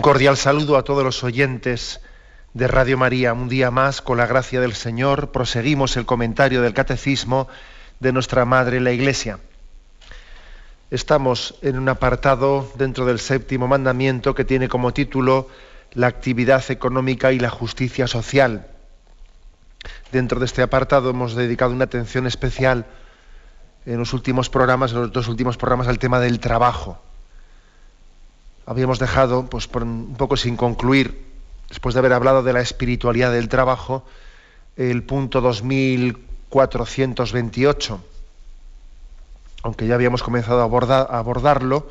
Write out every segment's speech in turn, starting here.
Un cordial saludo a todos los oyentes de Radio María. Un día más, con la gracia del Señor, proseguimos el comentario del Catecismo de nuestra Madre la Iglesia. Estamos en un apartado dentro del séptimo mandamiento que tiene como título la actividad económica y la justicia social. Dentro de este apartado hemos dedicado una atención especial en los últimos programas, en los dos últimos programas, al tema del trabajo habíamos dejado, pues un poco sin concluir, después de haber hablado de la espiritualidad del trabajo, el punto 2428. Aunque ya habíamos comenzado a, abordarlo,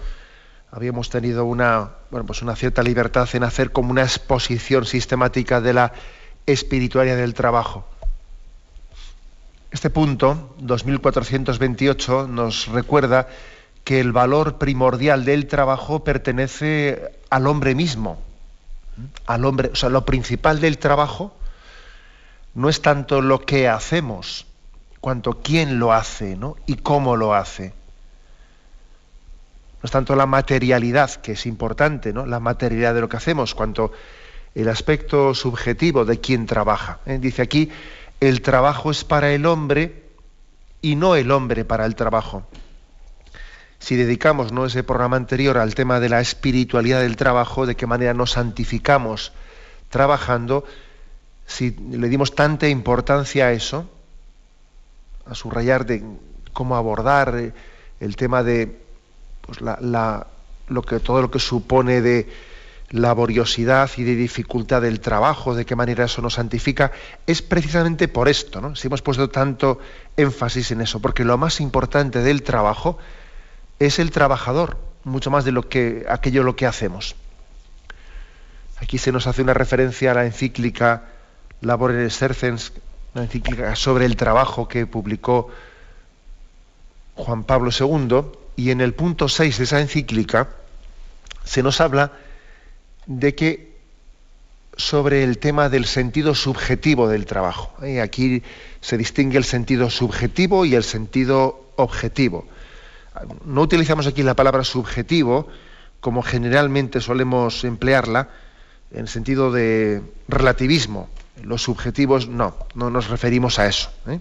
habíamos tenido una, bueno, pues una cierta libertad en hacer como una exposición sistemática de la espiritualidad del trabajo. Este punto, 2428, nos recuerda que el valor primordial del trabajo pertenece al hombre mismo. Al hombre, o sea, lo principal del trabajo no es tanto lo que hacemos, cuanto quién lo hace ¿no? y cómo lo hace. No es tanto la materialidad, que es importante, ¿no? la materialidad de lo que hacemos, cuanto el aspecto subjetivo de quién trabaja. ¿eh? Dice aquí, el trabajo es para el hombre y no el hombre para el trabajo si dedicamos ¿no? ese programa anterior al tema de la espiritualidad del trabajo, de qué manera nos santificamos trabajando, si le dimos tanta importancia a eso, a subrayar de cómo abordar eh, el tema de pues, lo que, todo lo que supone de laboriosidad y de dificultad del trabajo, de qué manera eso nos santifica, es precisamente por esto, ¿no? Si hemos puesto tanto énfasis en eso, porque lo más importante del trabajo es el trabajador, mucho más de lo que aquello lo que hacemos. Aquí se nos hace una referencia a la encíclica Labores Sercens, una encíclica sobre el trabajo que publicó Juan Pablo II, y en el punto 6 de esa encíclica se nos habla de que sobre el tema del sentido subjetivo del trabajo. Y aquí se distingue el sentido subjetivo y el sentido objetivo no utilizamos aquí la palabra subjetivo como generalmente solemos emplearla, en sentido de relativismo. Los subjetivos no, no nos referimos a eso. ¿eh?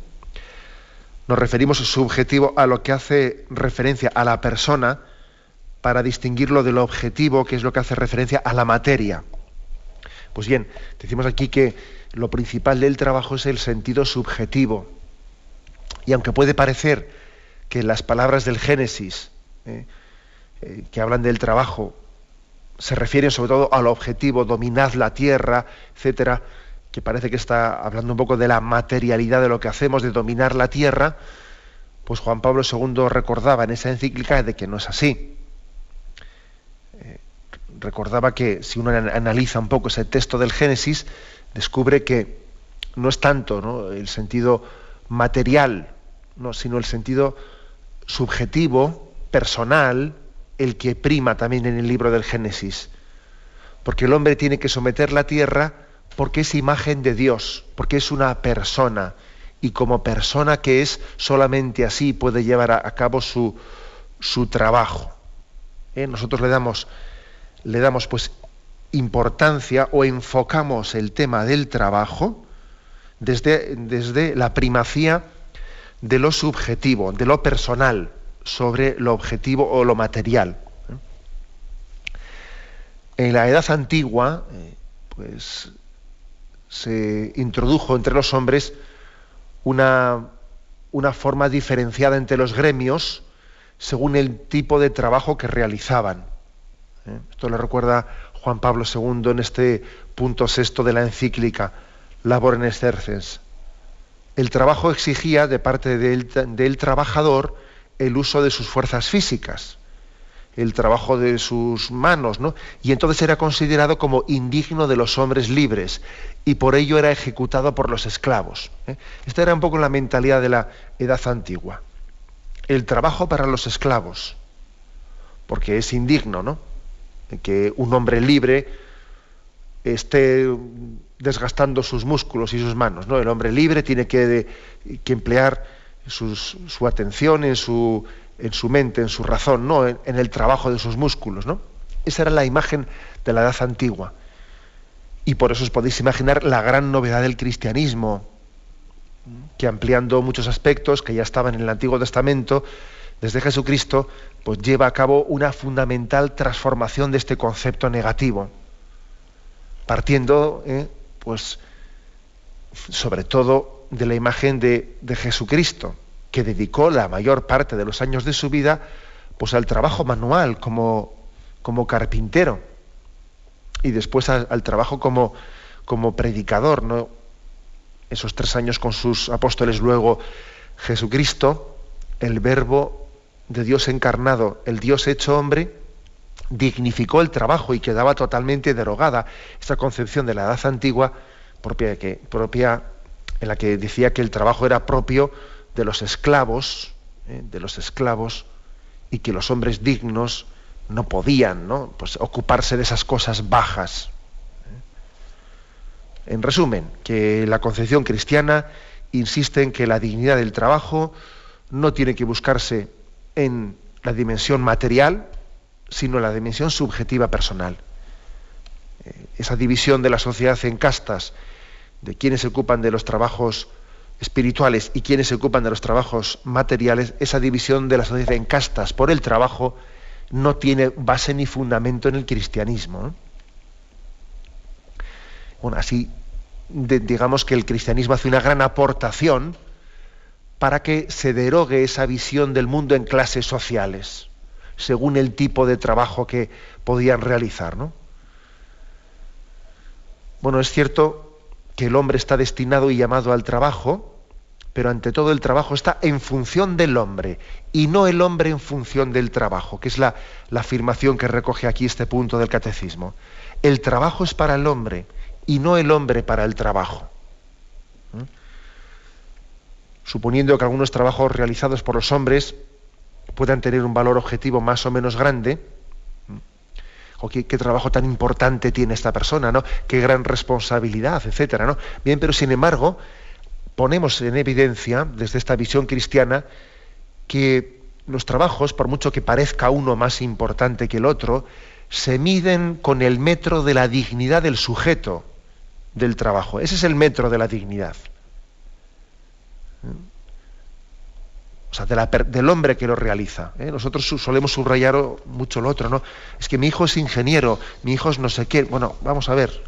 Nos referimos subjetivo a lo que hace referencia a la persona para distinguirlo de lo objetivo, que es lo que hace referencia a la materia. Pues bien, decimos aquí que lo principal del trabajo es el sentido subjetivo. Y aunque puede parecer que las palabras del Génesis, eh, eh, que hablan del trabajo, se refieren sobre todo al objetivo, dominad la tierra, etcétera, que parece que está hablando un poco de la materialidad de lo que hacemos, de dominar la tierra, pues Juan Pablo II recordaba en esa encíclica de que no es así. Eh, recordaba que si uno analiza un poco ese texto del Génesis, descubre que no es tanto el sentido material, no, sino el sentido subjetivo, personal, el que prima también en el libro del Génesis. Porque el hombre tiene que someter la tierra porque es imagen de Dios, porque es una persona. Y como persona que es, solamente así puede llevar a, cabo su, su trabajo. ¿Eh? Nosotros le damos, le damos pues importancia o enfocamos el tema del trabajo desde, desde la primacía de lo subjetivo, de lo personal, sobre lo objetivo o lo material. En la edad antigua, eh, pues se introdujo entre los hombres una, una forma diferenciada entre los gremios según el tipo de trabajo que realizaban. ¿eh? Esto lo recuerda Juan Pablo II en este punto sexto de la encíclica Labor en el trabajo exigía de parte del, trabajador el uso de sus fuerzas físicas. el trabajo de sus manos, ¿no? Y entonces era considerado como indigno de los hombres libres y por ello era ejecutado por los esclavos. ¿eh? Esta era un poco la mentalidad de la edad antigua. El trabajo para los esclavos, porque es indigno, ¿no? Que un hombre libre esté desgastando sus músculos y sus manos, ¿no? El hombre libre tiene que, que emplear su atención en su en su mente, en su razón, no en, el trabajo de sus músculos, ¿no? Esa era la imagen de la edad antigua. Y por eso os podéis imaginar la gran novedad del cristianismo, que ampliando muchos aspectos que ya estaban en el Antiguo Testamento, desde Jesucristo, pues lleva a cabo una fundamental transformación de este concepto negativo, partiendo, eh, pues, sobre todo de la imagen de, de Jesucristo, que dedicó la mayor parte de los años de su vida pues al trabajo manual como, como carpintero y después al, trabajo como, como predicador, ¿no? Esos tres años con sus apóstoles, luego Jesucristo, el verbo de Dios encarnado, el Dios hecho hombre, dignificó el trabajo y quedaba totalmente derogada esa concepción de la edad antigua propia, en la que decía que el trabajo era propio de los esclavos, ¿eh? de los esclavos, y que los hombres dignos no podían. Pues ocuparse de esas cosas bajas. ¿eh? En resumen, que la concepción cristiana insiste en que la dignidad del trabajo no tiene que buscarse en la dimensión material, sino la dimensión subjetiva personal. Eh, esa división de la sociedad en castas, de quienes se ocupan de los trabajos espirituales y quienes se ocupan de los trabajos materiales, esa división de la sociedad en castas por el trabajo no tiene base ni fundamento en el cristianismo. Bueno, así digamos que el cristianismo hace una gran aportación para que se derogue esa visión del mundo en clases sociales, según el tipo de trabajo que podían realizar. ¿no? Bueno, es cierto que el hombre está destinado y llamado al trabajo, pero ante todo el trabajo está en función del hombre y no el hombre en función del trabajo, que es la, afirmación que recoge aquí este punto del catecismo. El trabajo es para el hombre y no el hombre para el trabajo. Suponiendo que algunos trabajos realizados por los hombres puedan tener un valor objetivo más o menos grande, o qué, trabajo tan importante tiene esta persona, ¿no? Qué gran responsabilidad, etcétera, ¿no? Bien, pero sin embargo, ponemos en evidencia, desde esta visión cristiana, que los trabajos, por mucho que parezca uno más importante que el otro, se miden con el metro de la dignidad del sujeto del trabajo. Ese es el metro de la dignidad o sea, del hombre que lo realiza. ¿eh? Nosotros solemos subrayar mucho lo otro, ¿no? Es que mi hijo es ingeniero, mi hijo es no sé qué. Bueno, vamos a ver.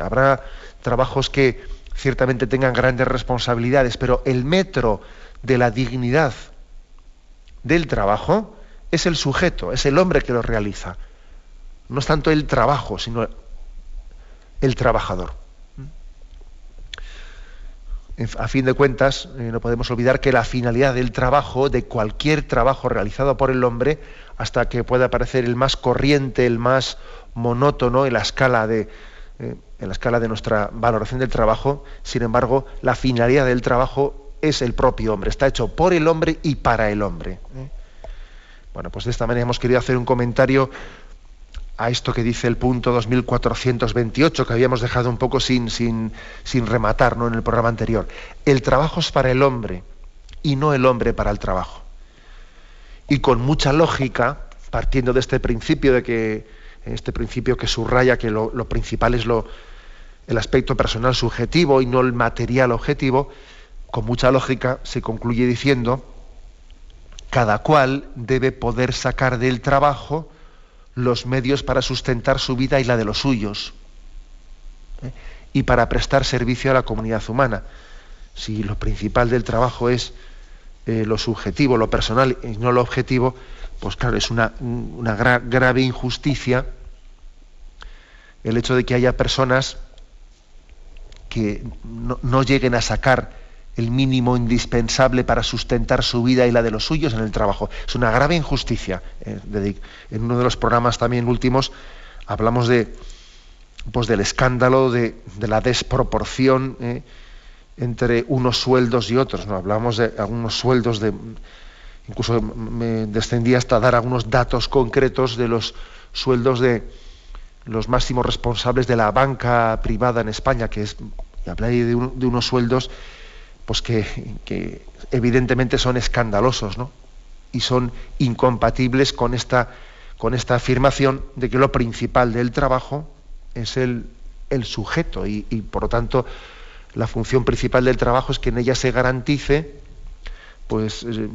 Habrá trabajos que ciertamente tengan grandes responsabilidades, pero el metro de la dignidad del trabajo es el sujeto, es el hombre que lo realiza. No es tanto el trabajo, sino el trabajador a fin de cuentas, eh, no podemos olvidar que la finalidad del trabajo, de cualquier trabajo realizado por el hombre, hasta que pueda parecer el más corriente, el más monótono en la escala de, eh, en la escala de nuestra valoración del trabajo, sin embargo, la finalidad del trabajo es el propio hombre, está hecho por el hombre y para el hombre. ¿eh? Bueno, pues de esta manera hemos querido hacer un comentario a esto que dice el punto 2428, que habíamos dejado un poco sin, sin, rematar en el programa anterior. El trabajo es para el hombre y no el hombre para el trabajo. Y con mucha lógica, partiendo de este principio, de que, este principio que subraya que lo, lo principal es lo, el aspecto personal subjetivo y no el material objetivo, con mucha lógica se concluye diciendo, cada cual debe poder sacar del trabajo los medios para sustentar su vida y la de los suyos, ¿eh? y para prestar servicio a la comunidad humana. Si lo principal del trabajo es eh, lo subjetivo, lo personal y no lo objetivo, pues claro, es una, una grave injusticia el hecho de que haya personas que no, lleguen a sacar el mínimo indispensable para sustentar su vida y la de los suyos en el trabajo. Es una grave injusticia. Eh, en uno de los programas también últimos hablamos de, pues, del escándalo, de, la desproporción eh, entre unos sueldos y otros. ¿no? Hablamos de algunos sueldos de. Incluso me descendí hasta dar algunos datos concretos de los sueldos de los máximos responsables de la banca privada en España, que es, de, de unos sueldos pues que, evidentemente son escandalosos, ¿no? Y son incompatibles con esta, con esta afirmación de que lo principal del trabajo es el, sujeto y, por lo tanto la función principal del trabajo es que en ella se garantice pues eh,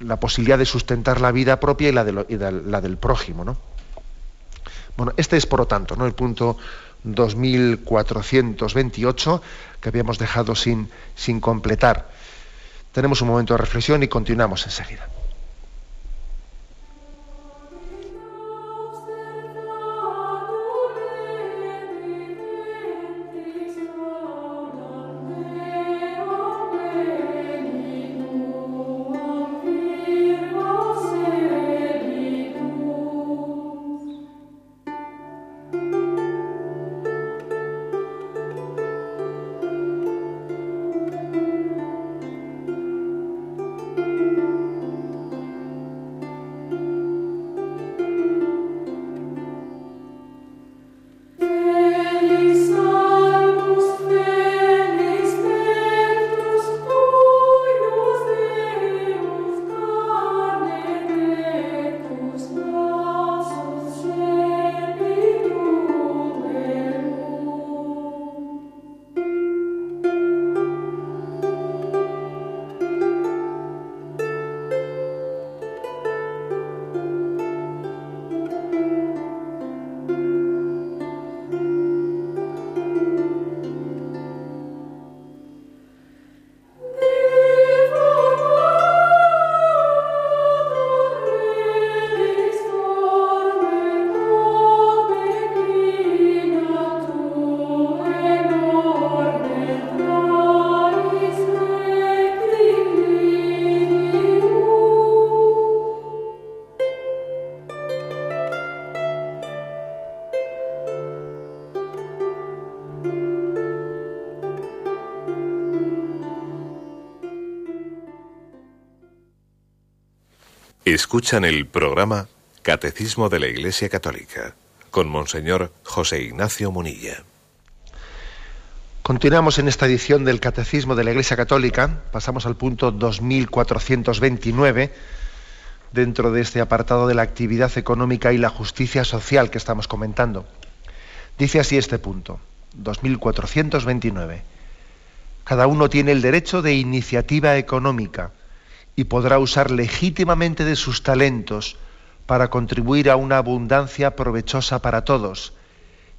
la posibilidad de sustentar la vida propia y la, la del prójimo, ¿no? Bueno, este es por lo tanto ¿no? el punto 2428 que habíamos dejado sin, sin completar. Tenemos un momento de reflexión y continuamos enseguida. Escuchan el programa Catecismo de la Iglesia Católica con Monseñor José Ignacio Munilla. Continuamos en esta edición del Catecismo de la Iglesia Católica. Pasamos al punto 2429 dentro de este apartado de la actividad económica y la justicia social que estamos comentando. Dice así este punto, 2429. Cada uno tiene el derecho de iniciativa económica y podrá usar legítimamente de sus talentos para contribuir a una abundancia provechosa para todos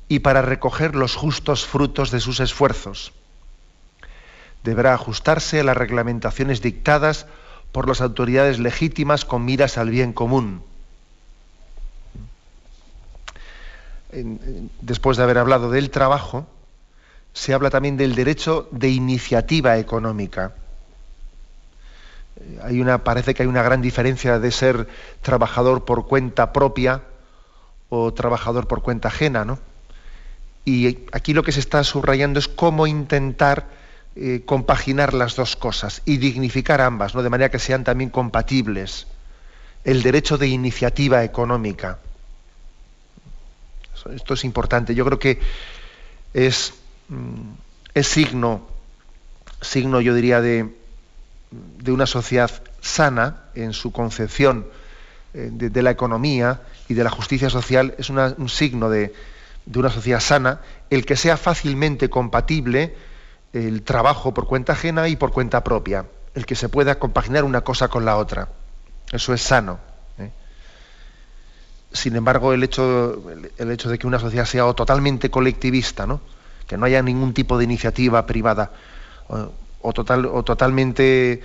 y para recoger los justos frutos de sus esfuerzos. Deberá ajustarse a las reglamentaciones dictadas por las autoridades legítimas con miras al bien común. Después de haber hablado del trabajo, se habla también del derecho de iniciativa económica una, parece que hay una gran diferencia de ser trabajador por cuenta propia o trabajador por cuenta ajena, ¿no? Y aquí lo que se está subrayando es cómo intentar eh, compaginar las dos cosas y dignificar ambas, ¿no? de manera que sean también compatibles. El derecho de iniciativa económica. Esto es importante. Yo creo que es, mm, es signo, signo, yo diría, de, de una sociedad sana en su concepción eh, de, la economía y de la justicia social es un signo de, una sociedad sana el que sea fácilmente compatible el trabajo por cuenta ajena y por cuenta propia, el que se pueda compaginar una cosa con la otra. Eso es sano. ¿eh? Sin embargo, el hecho, el hecho de que una sociedad sea totalmente colectivista, ¿no? que no haya ningún tipo de iniciativa privada, o, total, o totalmente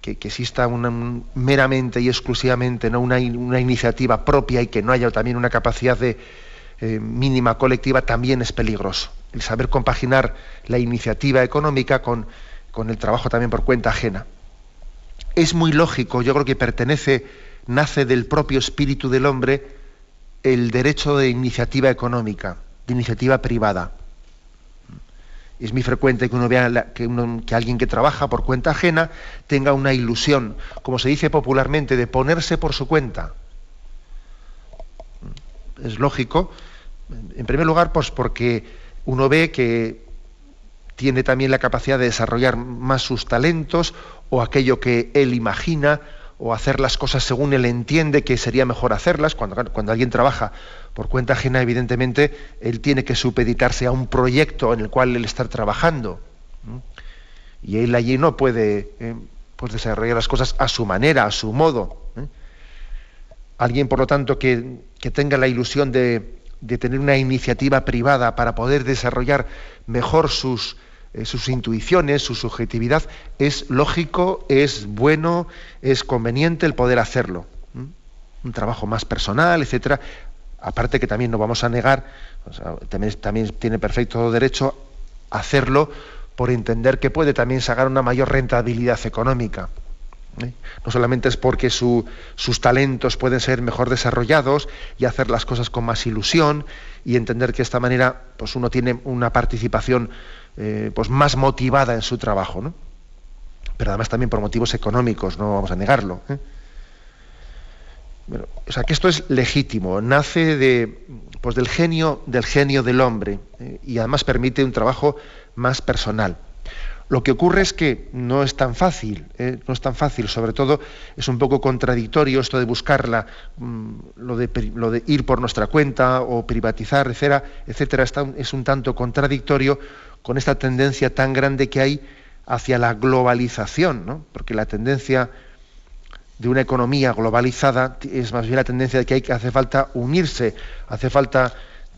que, exista una, meramente y exclusivamente ¿no? una, iniciativa propia y que no haya también una capacidad de eh, mínima colectiva también es peligroso. El saber compaginar la iniciativa económica con con el trabajo también por cuenta ajena. Es muy lógico, yo creo que pertenece, nace del propio espíritu del hombre el derecho de iniciativa económica, de iniciativa privada. Es muy frecuente que vea que, alguien que trabaja por cuenta ajena tenga una ilusión, como se dice popularmente, de ponerse por su cuenta. Es lógico, en primer lugar, pues porque uno ve que tiene también la capacidad de desarrollar más sus talentos o aquello que él imagina o hacer las cosas según él entiende que sería mejor hacerlas. Cuando, cuando alguien trabaja por cuenta ajena, evidentemente, él tiene que supeditarse a un proyecto en el cual él está trabajando. Y él allí no puede eh, pues desarrollar las cosas a su manera, a su modo. Alguien, por lo tanto, que, que tenga la ilusión de, de tener una iniciativa privada para poder desarrollar mejor sus, sus intuiciones, su subjetividad, es lógico, es bueno, es conveniente el poder hacerlo. Un trabajo más personal, etcétera. Aparte que también no vamos a negar, también, tiene perfecto derecho a hacerlo por entender que puede también sacar una mayor rentabilidad económica. ¿eh? No solamente es porque sus talentos pueden ser mejor desarrollados y hacer las cosas con más ilusión y entender que de esta manera pues uno tiene una participación eh, pues más motivada en su trabajo, ¿no? pero además también por motivos económicos, no vamos a negarlo. ¿eh? o sea que esto es legítimo, nace de, pues del genio del genio del hombre y además permite un trabajo más personal. Lo que ocurre es que no es tan fácil, ¿eh? no es tan fácil, sobre todo es un poco contradictorio esto de buscarla, mm, lo, de, ir por nuestra cuenta o privatizar, etcétera, etcétera, es un tanto contradictorio con esta tendencia tan grande que hay hacia la globalización, ¿no? porque la tendencia de una economía globalizada es más bien la tendencia de que hay que hace falta unirse, hace falta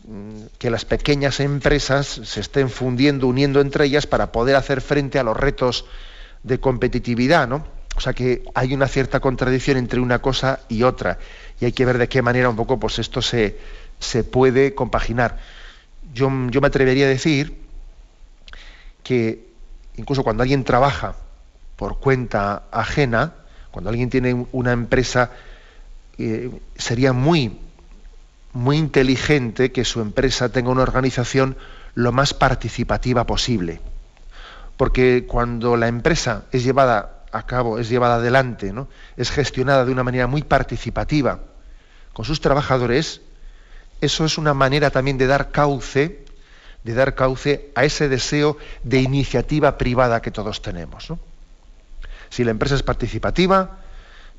Mm, que las pequeñas empresas se estén fundiendo, uniendo entre ellas para poder hacer frente a los retos de competitividad, ¿no? O sea que hay una cierta contradicción entre una cosa y otra y hay que ver de qué manera un poco pues esto se, se puede compaginar. Yo, yo, me atrevería a decir que incluso cuando alguien trabaja por cuenta ajena, cuando alguien tiene una empresa, eh, sería muy muy inteligente que su empresa tenga una organización lo más participativa posible. Porque cuando la empresa es llevada a cabo, es llevada adelante, ¿no? es gestionada de una manera muy participativa con sus trabajadores, eso es una manera también de dar cauce, de dar cauce a ese deseo de iniciativa privada que todos tenemos. Si la empresa es participativa,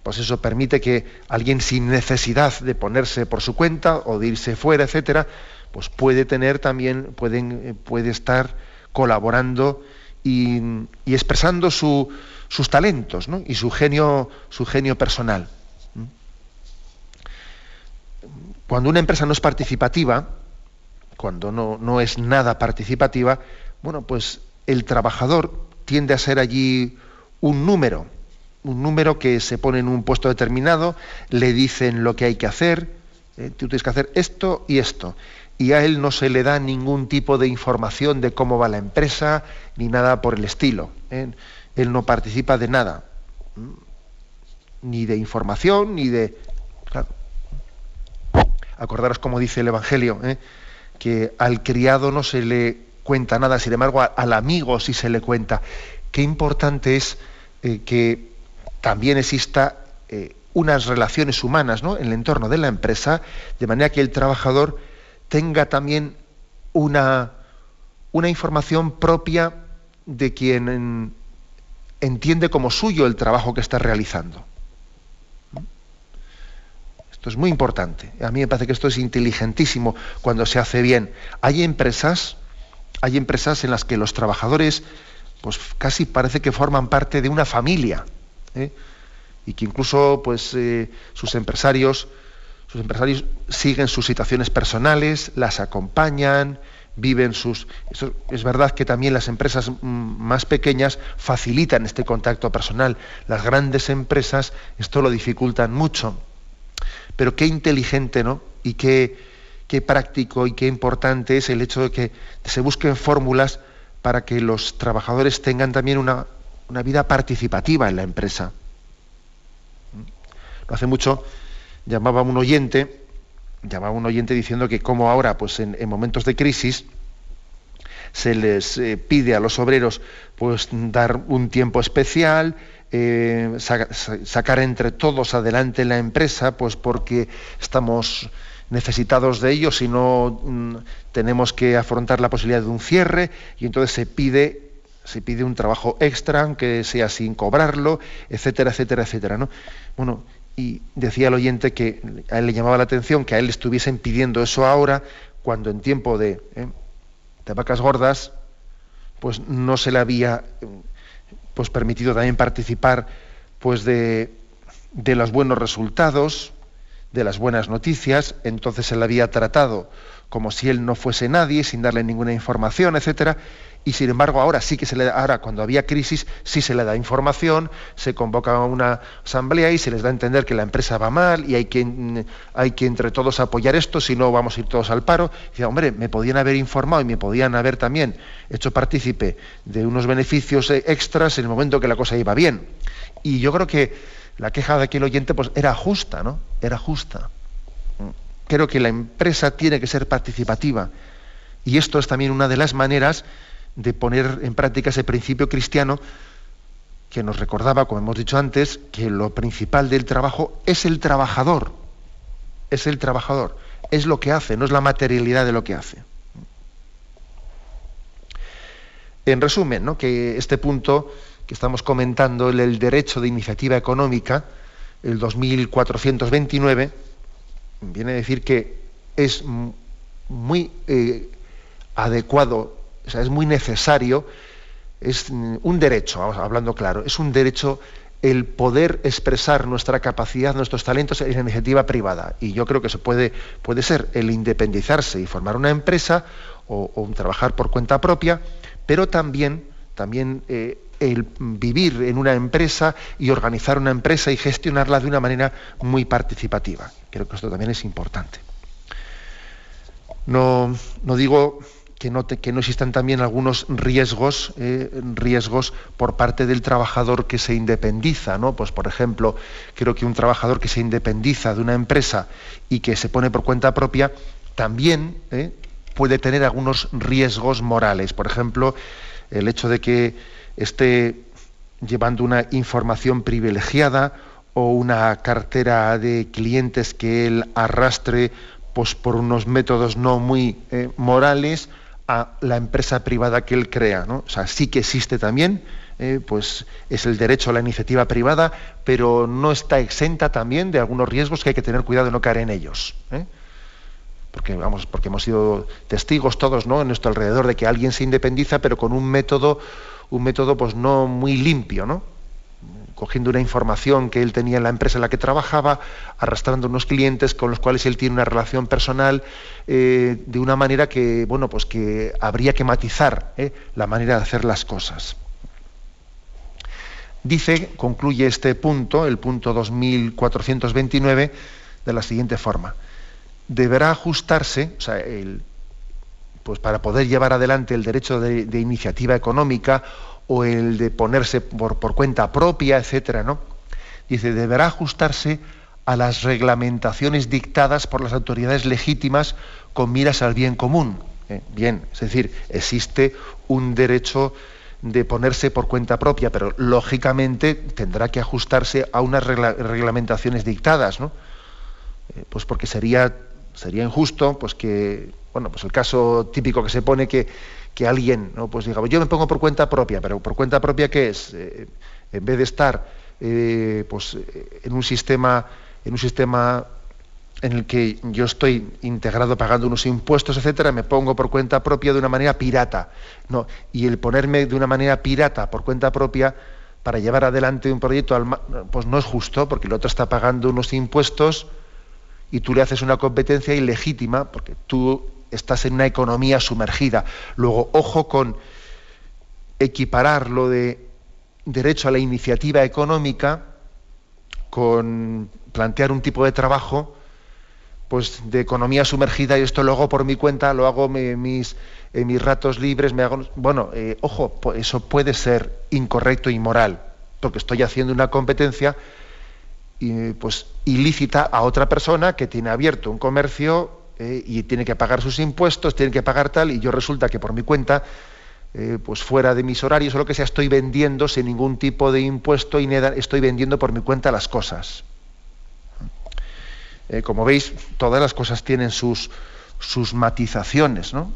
pues eso permite que alguien sin necesidad de ponerse por su cuenta o de irse fuera, etcétera, pues puede tener también, pueden, eh, puede estar colaborando y, expresando sus talentos y su genio, su genio personal. Cuando una empresa no es participativa, cuando no, no es nada participativa, bueno, pues el trabajador tiende a ser allí un número, un número que se pone en un puesto determinado, le dicen lo que hay que hacer, eh, tú tienes que hacer esto y esto. Y a él no se le da ningún tipo de información de cómo va la empresa, ni nada por el estilo. ¿eh? Él no participa de nada, ni de información, ni de... Acordaros como dice el Evangelio, ¿eh? Que al criado no se le cuenta nada, sin embargo al amigo sí se le cuenta. Qué importante es que también exista eh, unas relaciones humanas en el entorno de la empresa, de manera que el trabajador tenga también una, una información propia de quien entiende como suyo el trabajo que está realizando. Esto es muy importante. A mí me parece que esto es inteligentísimo cuando se hace bien. Hay empresas, hay empresas en las que los trabajadores, pues casi parece que forman parte de una familia. ¿eh? y que incluso pues, eh, sus empresarios sus empresarios siguen sus situaciones personales, las acompañan, viven sus... es verdad que también las empresas mm, más pequeñas facilitan este contacto personal. Las grandes empresas esto lo dificultan mucho. Pero qué inteligente, ¿no? Y qué, qué práctico y qué importante es el hecho de que se busquen fórmulas para que los trabajadores tengan también una, vida participativa en la empresa. No hace mucho llamaba un oyente, llamaba un oyente diciendo que como ahora, pues en, momentos de crisis, se les eh, pide a los obreros pues dar un tiempo especial, eh, sacar entre todos adelante la empresa, pues porque estamos necesitados de ellos y no mm, tenemos que afrontar la posibilidad de un cierre y entonces se pide se pide un trabajo extra aunque sea sin cobrarlo etcétera etcétera etcétera no bueno y decía el oyente que a él le llamaba la atención que a él estuviesen pidiendo eso ahora cuando en tiempo de, ¿eh? de vacas gordas pues no se le había pues permitido también participar pues de, de los buenos resultados de las buenas noticias, entonces él había tratado como si él no fuese nadie, sin darle ninguna información, etcétera, y sin embargo ahora sí que se le da, ahora cuando había crisis sí se le da información, se convoca una asamblea y se les da a entender que la empresa va mal y hay que, hay que entre todos apoyar esto, si no vamos a ir todos al paro. Y dice, hombre, me podían haber informado y me podían haber también hecho partícipe de unos beneficios extras en el momento que la cosa iba bien. Y yo creo que la queja de aquel oyente pues era justa, ¿no? Era justa. Creo que la empresa tiene que ser participativa y esto es también una de las maneras de poner en práctica ese principio cristiano que nos recordaba, como hemos dicho antes, que lo principal del trabajo es el trabajador, es el trabajador, es lo que hace, no es la materialidad de lo que hace. En resumen, ¿no? que este punto que estamos comentando, el, derecho de iniciativa económica, el 2429, viene a decir que es muy eh, adecuado, o sea, es muy necesario, es un derecho, hablando claro, es un derecho el poder expresar nuestra capacidad, nuestros talentos en iniciativa privada. Y yo creo que eso puede, puede ser el independizarse y formar una empresa o, o trabajar por cuenta propia, pero también, también eh, el vivir en una empresa y organizar una empresa y gestionarla de una manera muy participativa. Creo que esto también es importante. No, no digo que no, que no, existan también algunos riesgos, eh, riesgos por parte del trabajador que se independiza, ¿no? Pues por ejemplo, creo que un trabajador que se independiza de una empresa y que se pone por cuenta propia, también eh, puede tener algunos riesgos morales. Por ejemplo, el hecho de que esté llevando una información privilegiada o una cartera de clientes que él arrastre pues, por unos métodos no muy eh, morales a la empresa privada que él crea. ¿no? O sea, sí que existe también, eh, pues es el derecho a la iniciativa privada, pero no está exenta también de algunos riesgos que hay que tener cuidado de no caer en ellos. ¿eh? Porque, vamos, porque hemos sido testigos todos ¿no? en nuestro alrededor de que alguien se independiza, pero con un método un método pues no muy limpio, ¿no? Cogiendo una información que él tenía en la empresa en la que trabajaba, arrastrando unos clientes con los cuales él tiene una relación personal eh, de una manera que, bueno, pues que habría que matizar ¿eh? la manera de hacer las cosas. Dice, concluye este punto, el punto 2429, de la siguiente forma. Deberá ajustarse, o sea, el, pues para poder llevar adelante el derecho de, iniciativa económica o el de ponerse por, cuenta propia, etcétera, ¿no? Dice, deberá ajustarse a las reglamentaciones dictadas por las autoridades legítimas con miras al bien común. ¿eh? Bien, es decir, existe un derecho de ponerse por cuenta propia, pero lógicamente tendrá que ajustarse a unas reglamentaciones dictadas, ¿no? Eh, pues porque sería, sería injusto pues que bueno, pues el caso típico que se pone que, que alguien, ¿no? pues diga, yo me pongo por cuenta propia, pero por cuenta propia ¿qué es? Eh, en vez de estar eh, pues, en un sistema, en un sistema en el que yo estoy integrado pagando unos impuestos, etcétera, me pongo por cuenta propia de una manera pirata. No, y el ponerme de una manera pirata por cuenta propia para llevar adelante un proyecto, pues no es justo, porque el otro está pagando unos impuestos y tú le haces una competencia ilegítima, porque tú estás en una economía sumergida. Luego, ojo con equiparar lo de derecho a la iniciativa económica con plantear un tipo de trabajo pues de economía sumergida y esto lo hago por mi cuenta, lo hago mis, mis ratos libres, me hago... Bueno, eh, ojo, eso puede ser incorrecto e inmoral, porque estoy haciendo una competencia pues, ilícita a otra persona que tiene abierto un comercio eh, y tiene que pagar sus impuestos, tiene que pagar tal, y yo resulta que por mi cuenta, eh, pues fuera de mis horarios o lo que sea, estoy vendiendo sin ningún tipo de impuesto y estoy vendiendo por mi cuenta las cosas. Eh, como veis, todas las cosas tienen sus, sus matizaciones, ¿no?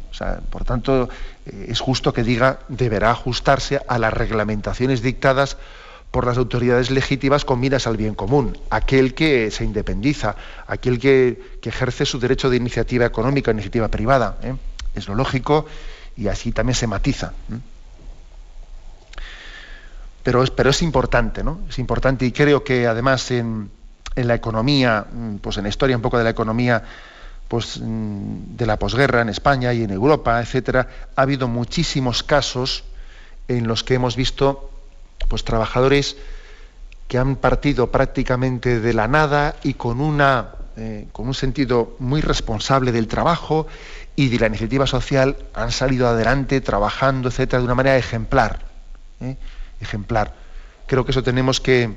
por tanto, es justo que diga, deberá ajustarse a las reglamentaciones dictadas por las autoridades legítimas con miras al bien común, aquel que se independiza, aquel que, ejerce su derecho de iniciativa económica, iniciativa privada. ¿eh? Es lo lógico y así también se matiza. ¿eh? Pero, es, importante, ¿no? Es importante y creo que además en, en la economía, mm, pues en la historia un poco de la economía pues, mm, de la posguerra en España y en Europa, etcétera, ha habido muchísimos casos en los que hemos visto pues trabajadores que han partido prácticamente de la nada y con, una, eh, con un sentido muy responsable del trabajo y de la iniciativa social han salido adelante trabajando, etcétera, de una manera ejemplar. ¿eh? Ejemplar. Creo que eso tenemos que,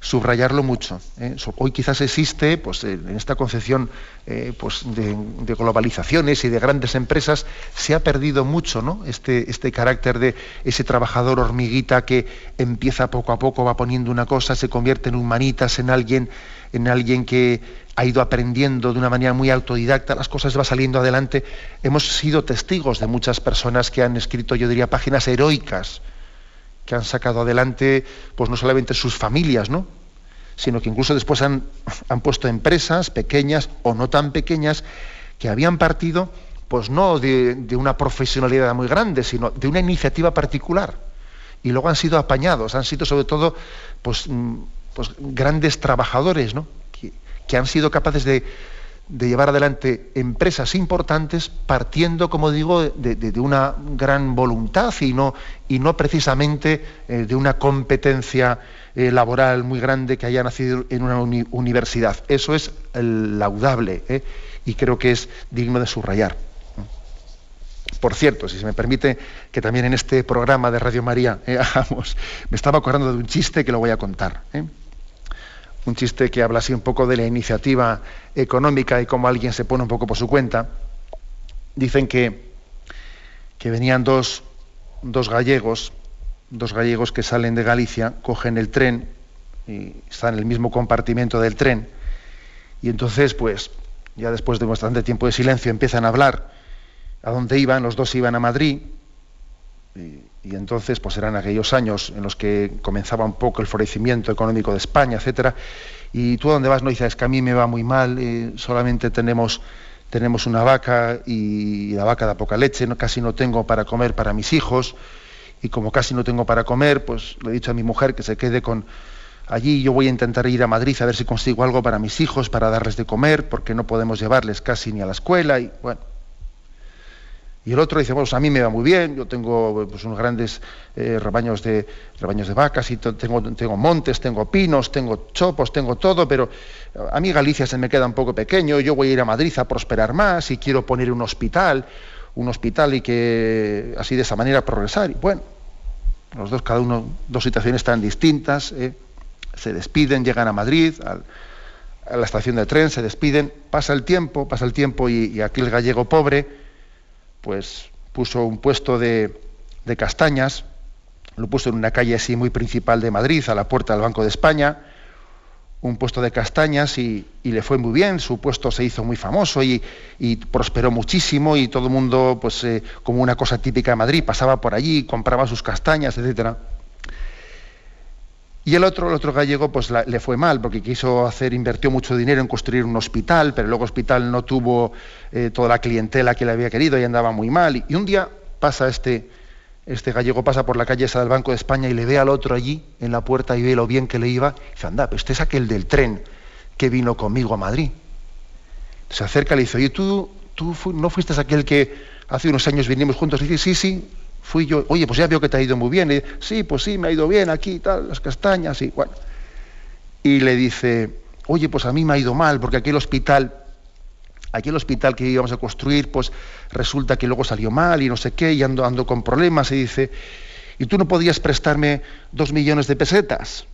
subrayarlo mucho. ¿eh? Hoy quizás existe, pues, en esta concepción eh, pues, de, globalizaciones y de grandes empresas, se ha perdido mucho ¿no? este, este carácter de ese trabajador hormiguita que empieza poco a poco, va poniendo una cosa, se convierte en humanitas, en alguien, en alguien que ha ido aprendiendo de una manera muy autodidacta, las cosas va saliendo adelante. Hemos sido testigos de muchas personas que han escrito, yo diría, páginas heroicas que han sacado adelante, pues no solamente sus familias, ¿no? sino que incluso después han, han puesto empresas pequeñas o no tan pequeñas que habían partido, pues no de, una profesionalidad muy grande, sino de una iniciativa particular. Y luego han sido apañados, han sido sobre todo pues, mm, pues grandes trabajadores, ¿no? que han sido capaces de, de llevar adelante empresas importantes partiendo, como digo, de, una gran voluntad y no, y no precisamente eh, de una competencia eh, laboral muy grande que haya nacido en una universidad. Eso es laudable ¿eh? y creo que es digno de subrayar. Por cierto, si se me permite que también en este programa de Radio María me estaba acordando de un chiste que lo voy a contar un chiste que habla así un poco de la iniciativa económica y cómo alguien se pone un poco por su cuenta. Dicen que, que venían dos, dos gallegos, dos gallegos que salen de Galicia, cogen el tren y están en el mismo compartimento del tren. Y entonces, pues, ya después de bastante tiempo de silencio, empiezan a hablar a dónde iban, los dos iban a Madrid, entonces, pues eran aquellos años en los que comenzaba un poco el florecimiento económico de España, etcétera. Y tú a dónde vas no dices, es que a mí me va muy mal, eh, solamente tenemos, tenemos una vaca y la vaca da poca leche, no, casi no tengo para comer para mis hijos. Y como casi no tengo para comer, pues le he dicho a mi mujer que se quede con allí. Yo voy a intentar ir a Madrid a ver si consigo algo para mis hijos, para darles de comer, porque no podemos llevarles casi ni a la escuela. Y bueno, y el otro dice, bueno, pues a mí me va muy bien, yo tengo pues, unos grandes eh, rebaños, de, vacas y tengo, montes, tengo pinos, tengo chopos, tengo todo, pero a mí Galicia se me queda un poco pequeño, yo voy a ir a Madrid a prosperar más y quiero poner un hospital, un hospital y que así de esa manera progresar. Y bueno, los dos, cada uno, dos situaciones tan distintas, eh, se despiden, llegan a Madrid, a la estación de tren, se despiden, pasa el tiempo, pasa el tiempo y, y aquí el gallego pobre, pues puso un puesto de, castañas, lo puso en una calle así muy principal de Madrid, a la puerta del Banco de España, un puesto de castañas y, le fue muy bien, su puesto se hizo muy famoso y, prosperó muchísimo y todo el mundo, pues eh, como una cosa típica de Madrid, pasaba por allí, compraba sus castañas, etcétera. Y el otro, el otro gallego, pues le fue mal, porque quiso hacer, invirtió mucho dinero en construir un hospital, pero luego hospital no tuvo eh, toda la clientela que le había querido y andaba muy mal. Y, un día pasa este, este gallego, pasa por la calle esa del Banco de España y le ve al otro allí, en la puerta, y ve lo bien que le iba, y dice, anda, pues este es aquel del tren que vino conmigo a Madrid. Se acerca y le dice, oye, ¿tú, tú no fuiste aquel que hace unos años vinimos juntos? Y dice, sí, sí, fui yo, oye, pues ya veo que te ha ido muy bien. Y, sí, pues sí, me ha ido bien aquí, tal, las castañas, y bueno. Y le dice, oye, pues a mí me ha ido mal, porque aquí el hospital, aquí el hospital que íbamos a construir, pues resulta que luego salió mal y no sé qué, y ando, ando con problemas, y dice, ¿y tú no podías prestarme dos millones de pesetas?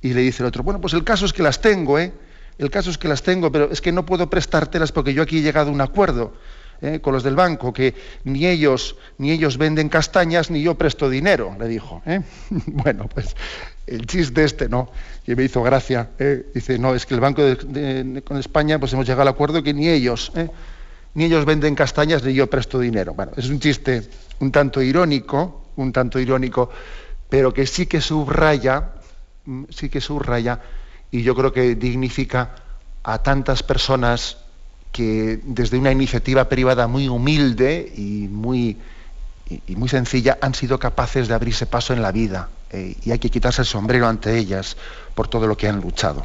Y le dice el otro, bueno, pues el caso es que las tengo, ¿eh? El caso es que las tengo, pero es que no puedo prestártelas porque yo aquí he llegado a un acuerdo. ¿Eh? con los del banco, que ni ellos, ni ellos venden castañas, ni yo presto dinero, le dijo. ¿eh? bueno, pues el chiste este, ¿no? Que me hizo gracia. ¿eh? Dice, no, es que el Banco con España, pues hemos llegado al acuerdo que ni ellos, ni ellos venden castañas, ni yo presto dinero. Bueno, es un chiste un tanto irónico, un tanto irónico, pero que sí que subraya, mm, sí que subraya, y yo creo que dignifica a tantas personas que desde una iniciativa privada muy humilde y muy, y, muy sencilla han sido capaces de abrirse paso en la vida. Eh, y hay que quitarse el sombrero ante ellas por todo lo que han luchado.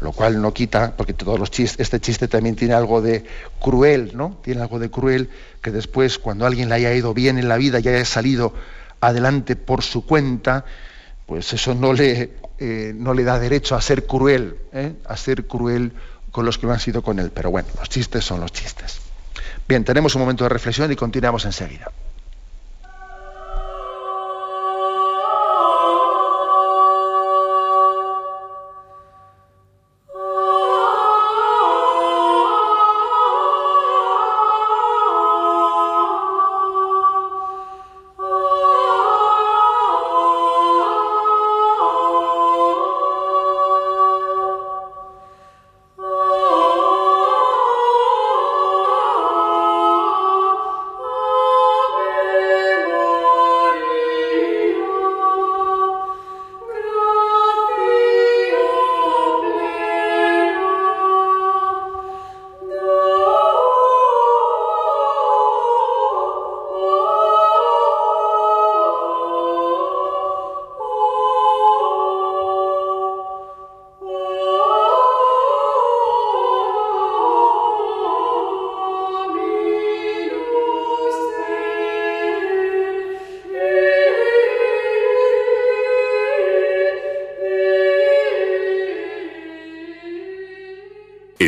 Lo cual no quita, porque todos los chistes, este chiste también tiene algo de cruel, ¿no? Tiene algo de cruel que después, cuando alguien le haya ido bien en la vida y haya salido adelante por su cuenta, pues eso no le, eh, no le da derecho a ser cruel, ¿eh? a ser cruel con los que lo han sido con él. Pero bueno, los chistes son los chistes. Bien, tenemos un momento de reflexión y continuamos enseguida.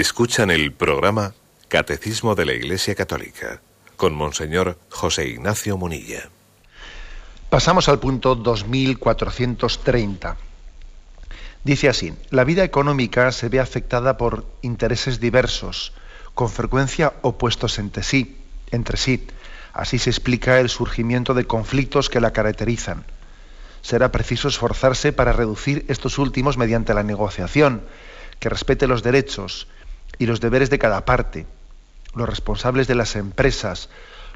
Escuchan el programa Catecismo de la Iglesia Católica con Monseñor José Ignacio Munilla. Pasamos al punto 2430. Dice así, la vida económica se ve afectada por intereses diversos, con frecuencia opuestos entre sí, entre sí. Así se explica el surgimiento de conflictos que la caracterizan. Será preciso esforzarse para reducir estos últimos mediante la negociación, que respete los derechos, y los deberes de cada parte, los responsables de las empresas,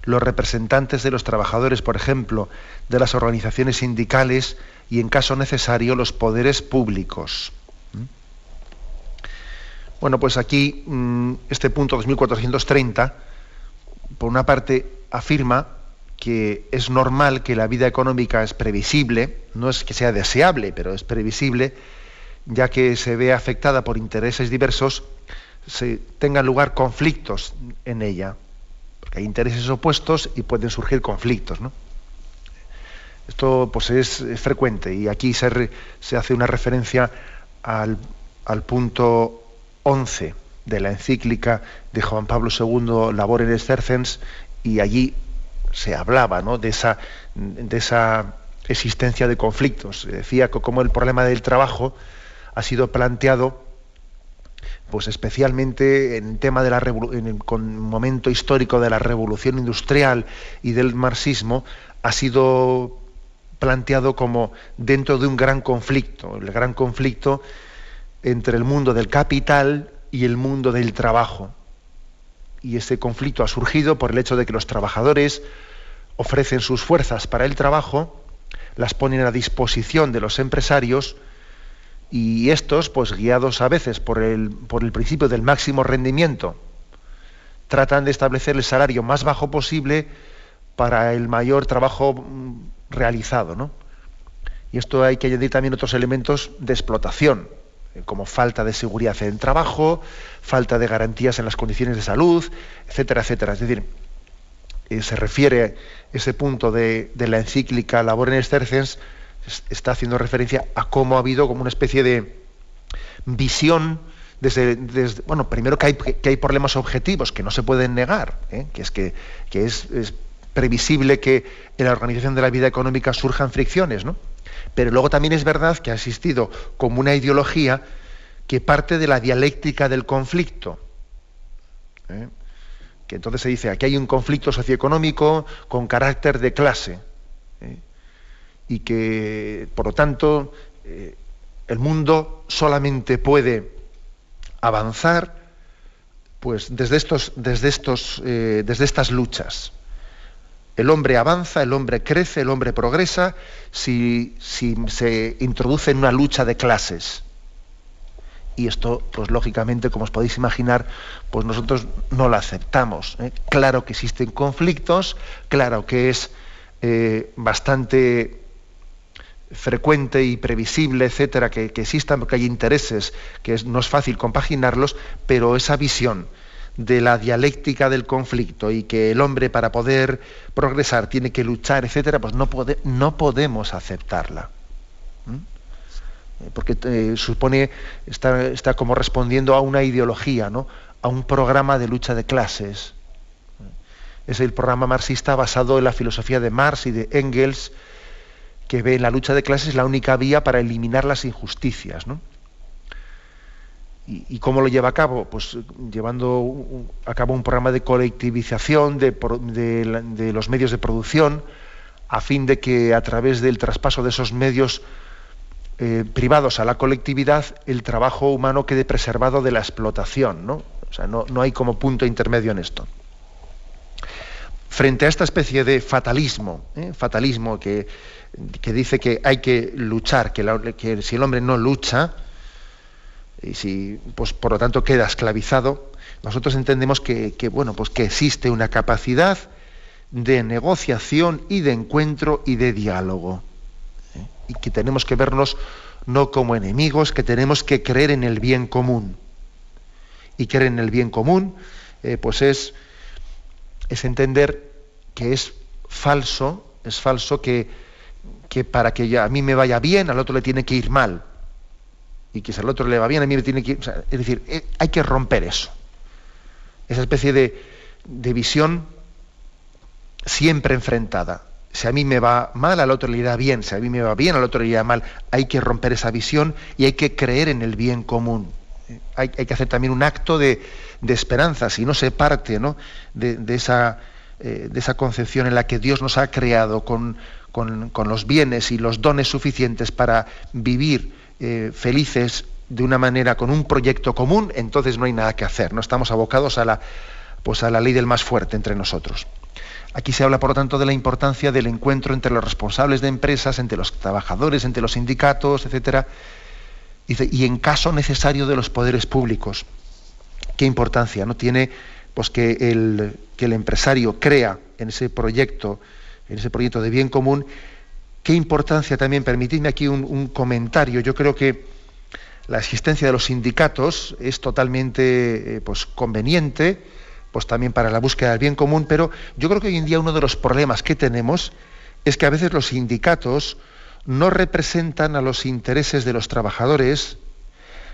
los representantes de los trabajadores, por ejemplo, de las organizaciones sindicales y, en caso necesario, los poderes públicos. ¿Mm? Bueno, pues aquí mm, este punto 2430, por una parte, afirma que es normal que la vida económica es previsible, no es que sea deseable, pero es previsible, ya que se ve afectada por intereses diversos se tengan lugar conflictos en ella, porque hay intereses opuestos y pueden surgir conflictos. ¿no? Esto pues, es, frecuente y aquí se, se hace una referencia al, punto 11 de la encíclica de Juan Pablo II, Labor en Exercens, y allí se hablaba ¿no? de, esa, de esa existencia de conflictos. Decía que como el problema del trabajo ha sido planteado pues especialmente en tema de la en el momento histórico de la revolución industrial y del marxismo ha sido planteado como dentro de un gran conflicto, el gran conflicto entre el mundo del capital y el mundo del trabajo. Y ese conflicto ha surgido por el hecho de que los trabajadores ofrecen sus fuerzas para el trabajo, las ponen a disposición de los empresarios, y estos, pues guiados a veces por el, por el principio del máximo rendimiento, tratan de establecer el salario más bajo posible para el mayor trabajo mm, realizado. ¿no? Y esto hay que añadir también otros elementos de explotación, eh, como falta de seguridad en el trabajo, falta de garantías en las condiciones de salud, etcétera, etcétera. Es decir, eh, se refiere ese punto de, la encíclica Labor en Exercens está haciendo referencia a cómo ha habido como una especie de visión desde, bueno, primero que hay, problemas objetivos que no se pueden negar, ¿eh? que es que, es, previsible que en la organización de la vida económica surjan fricciones, ¿no? Pero luego también es verdad que ha existido como una ideología que parte de la dialéctica del conflicto. ¿eh? Que entonces se dice, aquí hay un conflicto socioeconómico con carácter de clase. ¿Eh? Y que, por lo tanto, el mundo solamente puede avanzar pues desde estos, desde estos, eh, desde estas luchas. El hombre avanza, el hombre crece, el hombre progresa si, se introduce en una lucha de clases. Y esto, pues lógicamente, como os podéis imaginar, pues nosotros no lo aceptamos. ¿eh? Claro que existen conflictos, claro que es eh, bastante frecuente y previsible, etcétera, que, existan, porque hay intereses que no es fácil compaginarlos, pero esa visión de la dialéctica del conflicto y que el hombre para poder progresar tiene que luchar, etcétera, pues no, podemos aceptarla. Porque eh, supone, está, está, como respondiendo a una ideología, ¿no? a un programa de lucha de clases. Es el programa marxista basado en la filosofía de Marx y de Engels, que ve en la lucha de clases la única vía para eliminar las injusticias. ¿no? ¿Y, cómo lo lleva a cabo? Pues llevando a cabo un programa de colectivización de, los medios de producción, a fin de que a través del traspaso de esos medios eh, privados a la colectividad, el trabajo humano quede preservado de la explotación. ¿no? O sea, no, hay como punto intermedio en esto frente a esta especie de fatalismo, ¿eh? fatalismo que, dice que hay que luchar, que, si el hombre no lucha, y si pues por lo tanto queda esclavizado, nosotros entendemos que, bueno, pues que existe una capacidad de negociación y de encuentro y de diálogo. ¿eh? Y que tenemos que vernos no como enemigos, que tenemos que creer en el bien común. Y creer en el bien común, eh, pues es, es entender que es falso, es falso que, para que a mí me vaya bien, al otro le tiene que ir mal. Y que si al otro le va bien, a mí me tiene que ir... es decir, eh, hay que romper eso. Esa especie de, de visión siempre enfrentada. Si a mí me va mal, al otro le irá bien. Si a mí me va bien, al otro le irá mal. Hay que romper esa visión y hay que creer en el bien común. Hay, que hacer también un acto de, esperanza, si no se parte ¿no? De, de, esa, eh, de esa concepción en la que Dios nos ha creado con, con, los bienes y los dones suficientes para vivir eh, felices de una manera con un proyecto común, entonces no hay nada que hacer. No estamos abocados a la, pues a la ley del más fuerte entre nosotros. Aquí se habla, por lo tanto, de la importancia del encuentro entre los responsables de empresas, entre los trabajadores, entre los sindicatos, etcétera, y en caso necesario de los poderes públicos. ¿Qué importancia no tiene pues que el, que el empresario crea en ese proyecto en ese proyecto de bien común. Qué importancia también, permitidme aquí un, comentario, yo creo que la existencia de los sindicatos es totalmente eh, pues, conveniente, pues también para la búsqueda del bien común, pero yo creo que hoy en día uno de los problemas que tenemos es que a veces los sindicatos no representan a los intereses de los trabajadores,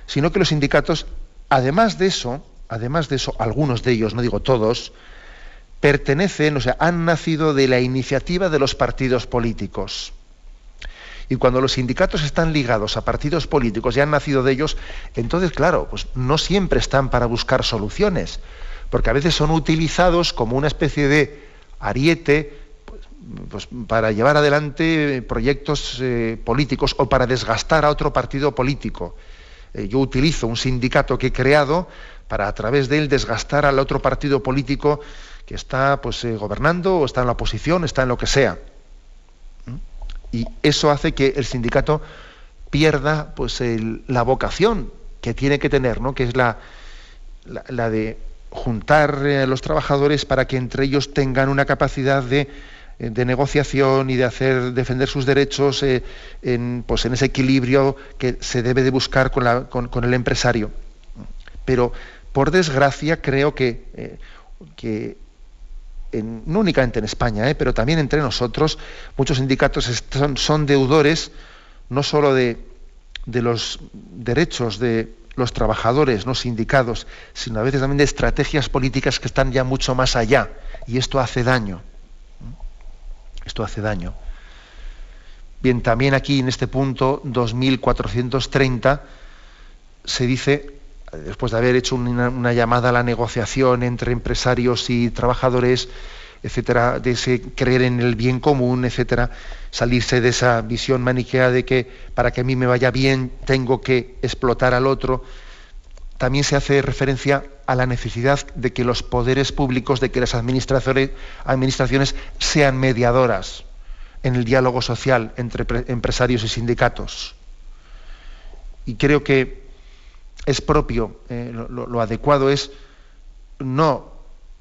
sino que los sindicatos, además de eso, además de eso, algunos de ellos, no digo todos, pertenecen, o sea, han nacido de la iniciativa de los partidos políticos. Y cuando los sindicatos están ligados a partidos políticos y han nacido de ellos, entonces, claro, pues no siempre están para buscar soluciones, porque a veces son utilizados como una especie de ariete pues, para llevar adelante proyectos eh, políticos o para desgastar a otro partido político. Eh, yo utilizo un sindicato que he creado para a través de él desgastar al otro partido político que está pues, eh, gobernando o está en la oposición, está en lo que sea. Y eso hace que el sindicato pierda pues, la vocación que tiene que tener, ¿no? que es la, la, de juntar a eh, los trabajadores para que entre ellos tengan una capacidad de, eh, de negociación y de hacer defender sus derechos en, pues, en ese equilibrio que se debe de buscar con, la, con, con el empresario. Pero por desgracia creo que, que no únicamente en España, ¿eh? pero también entre nosotros, muchos sindicatos son, deudores no solo de, los derechos de los trabajadores, no sindicados, sino a veces también de estrategias políticas que están ya mucho más allá. Y esto hace daño. Esto hace daño. Bien, también aquí en este punto 2430 se dice, después de haber hecho una, llamada a la negociación entre empresarios y trabajadores, etcétera, de ese creer en el bien común, etcétera, salirse de esa visión maniquea de que para que a mí me vaya bien tengo que explotar al otro. También se hace referencia a la necesidad de que los poderes públicos, de que las administraciones, sean mediadoras en el diálogo social entre empresarios y sindicatos. Y creo que es propio, eh, lo, adecuado es no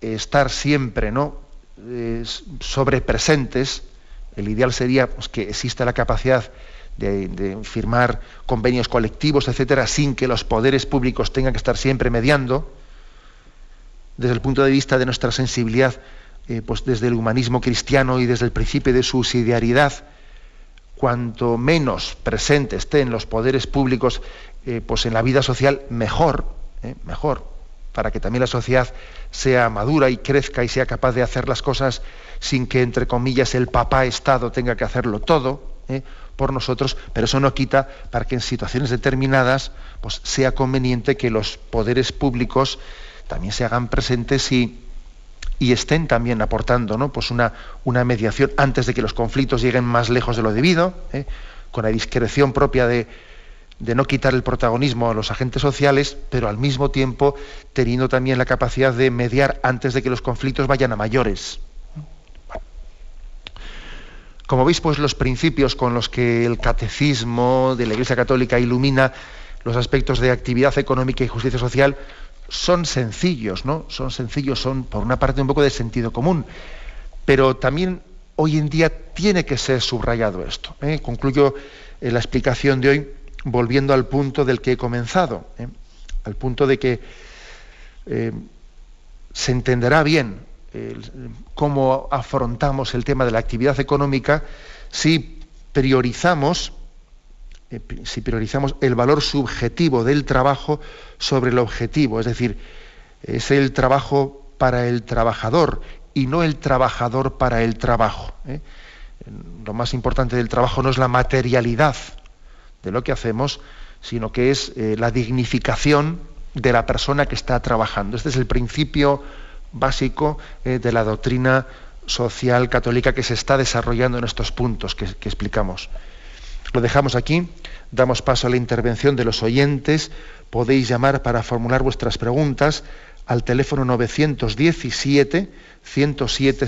estar siempre ¿no? eh, sobrepresentes, el ideal sería pues, que exista la capacidad de, firmar convenios colectivos, etcétera, sin que los poderes públicos tengan que estar siempre mediando. Desde el punto de vista de nuestra sensibilidad, eh, pues desde el humanismo cristiano y desde el principio de subsidiariedad, cuanto menos presente estén los poderes públicos eh, pues en la vida social, mejor, eh, mejor para que también la sociedad sea madura y crezca y sea capaz de hacer las cosas sin que, entre comillas, el papá Estado tenga que hacerlo todo. Por nosotros, pero eso no quita para que en situaciones determinadas pues, sea conveniente que los poderes públicos también se hagan presentes y, y estén también aportando ¿no? pues una, una, mediación antes de que los conflictos lleguen más lejos de lo debido, ¿eh? con la discreción propia de, de no quitar el protagonismo a los agentes sociales, pero al mismo tiempo teniendo también la capacidad de mediar antes de que los conflictos vayan a mayores. Como veis, pues los principios con los que el catecismo de la Iglesia Católica ilumina los aspectos de actividad económica y justicia social son sencillos, ¿no? Son sencillos, son por una parte un poco de sentido común, pero también hoy en día tiene que ser subrayado esto. ¿eh? Concluyo eh, la explicación de hoy volviendo al punto del que he comenzado, ¿eh? al punto de que se entenderá bien cómo afrontamos el tema de la actividad económica si priorizamos, eh, si priorizamos el valor subjetivo del trabajo sobre el objetivo, es decir, es el trabajo para el trabajador y no el trabajador para el trabajo. Lo más importante del trabajo no es la materialidad, de lo que hacemos, sino que es eh, la dignificación de la persona que está trabajando. Este es el principio básico eh, de la doctrina social católica que se está desarrollando en estos puntos que, que explicamos. Lo dejamos aquí, damos paso a la intervención de los oyentes. Podéis llamar para formular vuestras preguntas al teléfono 917 107